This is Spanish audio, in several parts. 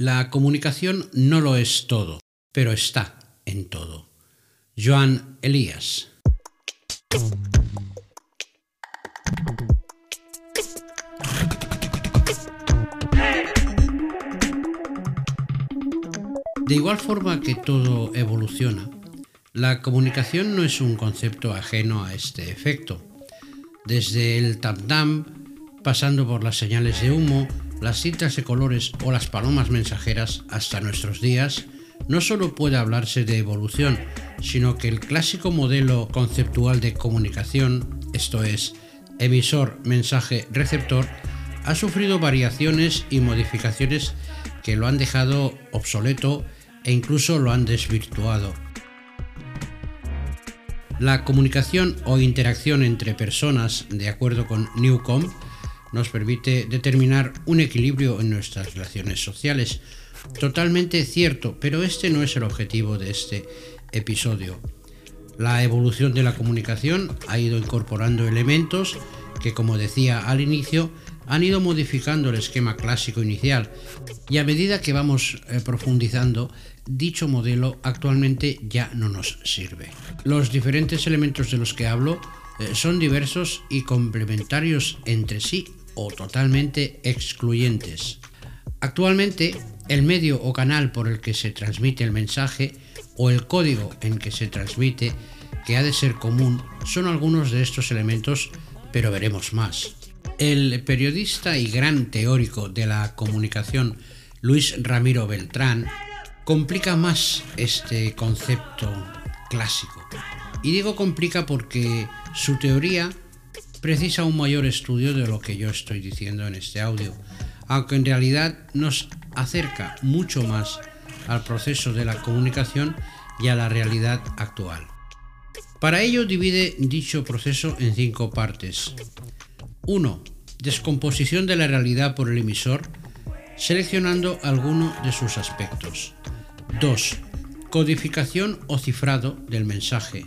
La comunicación no lo es todo, pero está en todo. Joan Elías. De igual forma que todo evoluciona, la comunicación no es un concepto ajeno a este efecto. Desde el tam-tam, pasando por las señales de humo, las cintas de colores o las palomas mensajeras hasta nuestros días, no solo puede hablarse de evolución, sino que el clásico modelo conceptual de comunicación, esto es, emisor, mensaje, receptor, ha sufrido variaciones y modificaciones que lo han dejado obsoleto e incluso lo han desvirtuado. La comunicación o interacción entre personas, de acuerdo con Newcomb, nos permite determinar un equilibrio en nuestras relaciones sociales. Totalmente cierto, pero este no es el objetivo de este episodio. La evolución de la comunicación ha ido incorporando elementos que, como decía al inicio, han ido modificando el esquema clásico inicial y a medida que vamos eh, profundizando, dicho modelo actualmente ya no nos sirve. Los diferentes elementos de los que hablo eh, son diversos y complementarios entre sí o totalmente excluyentes. Actualmente, el medio o canal por el que se transmite el mensaje o el código en que se transmite, que ha de ser común, son algunos de estos elementos, pero veremos más. El periodista y gran teórico de la comunicación Luis Ramiro Beltrán complica más este concepto clásico. Y digo complica porque su teoría precisa un mayor estudio de lo que yo estoy diciendo en este audio, aunque en realidad nos acerca mucho más al proceso de la comunicación y a la realidad actual. Para ello divide dicho proceso en cinco partes. 1. Descomposición de la realidad por el emisor, seleccionando alguno de sus aspectos. 2. Codificación o cifrado del mensaje.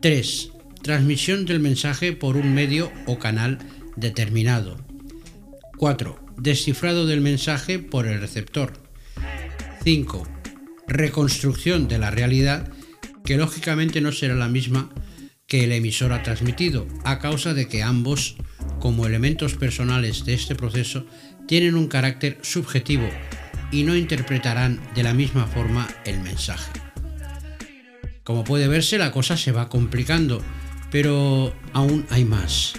3 transmisión del mensaje por un medio o canal determinado. 4. Descifrado del mensaje por el receptor. 5. Reconstrucción de la realidad que lógicamente no será la misma que el emisor ha transmitido, a causa de que ambos, como elementos personales de este proceso, tienen un carácter subjetivo y no interpretarán de la misma forma el mensaje. Como puede verse, la cosa se va complicando, pero aún hay más.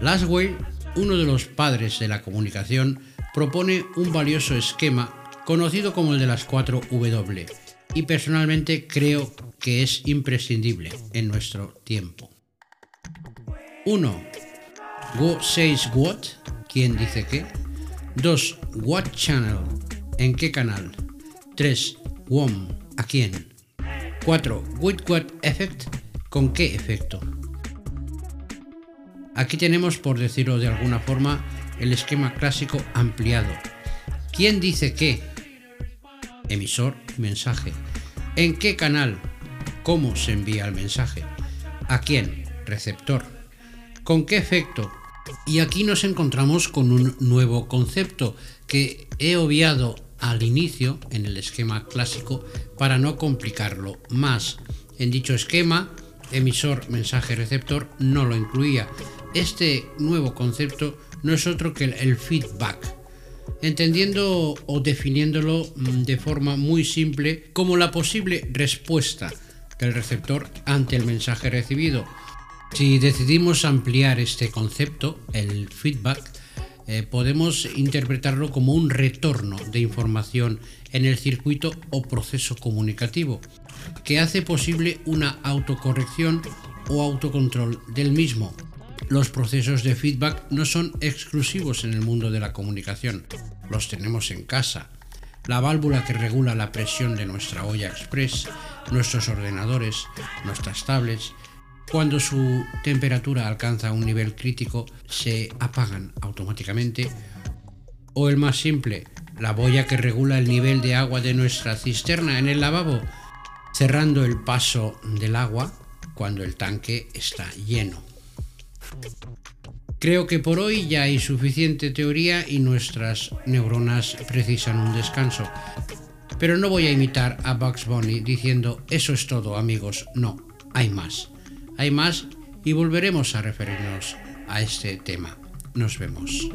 Laswell, uno de los padres de la comunicación, propone un valioso esquema conocido como el de las 4 W y personalmente creo que es imprescindible en nuestro tiempo. 1. Who says what? ¿Quién dice qué? 2. What channel? ¿En qué canal? 3. Whom? ¿A quién? 4. With what effect? ¿Con qué efecto? Aquí tenemos, por decirlo de alguna forma, el esquema clásico ampliado. ¿Quién dice qué? Emisor, mensaje. ¿En qué canal? ¿Cómo se envía el mensaje? ¿A quién? Receptor. ¿Con qué efecto? Y aquí nos encontramos con un nuevo concepto que he obviado al inicio en el esquema clásico para no complicarlo más. En dicho esquema, emisor, mensaje, receptor no lo incluía. Este nuevo concepto no es otro que el feedback, entendiendo o definiéndolo mm, de forma muy simple como la posible respuesta del receptor ante el mensaje recibido. Si decidimos ampliar este concepto, el feedback, eh, podemos interpretarlo como un retorno de información en el circuito o proceso comunicativo, que hace posible una autocorrección o autocontrol del mismo. Los procesos de feedback no son exclusivos en el mundo de la comunicación, los tenemos en casa. La válvula que regula la presión de nuestra olla express, nuestros ordenadores, nuestras tablets, cuando su temperatura alcanza un nivel crítico, se apagan automáticamente. O el más simple, la boya que regula el nivel de agua de nuestra cisterna en el lavabo, cerrando el paso del agua cuando el tanque está lleno. Creo que por hoy ya hay suficiente teoría y nuestras neuronas precisan un descanso. Pero no voy a imitar a Bugs Bunny diciendo eso es todo amigos, no, hay más. Hay más y volveremos a referirnos a este tema. Nos vemos.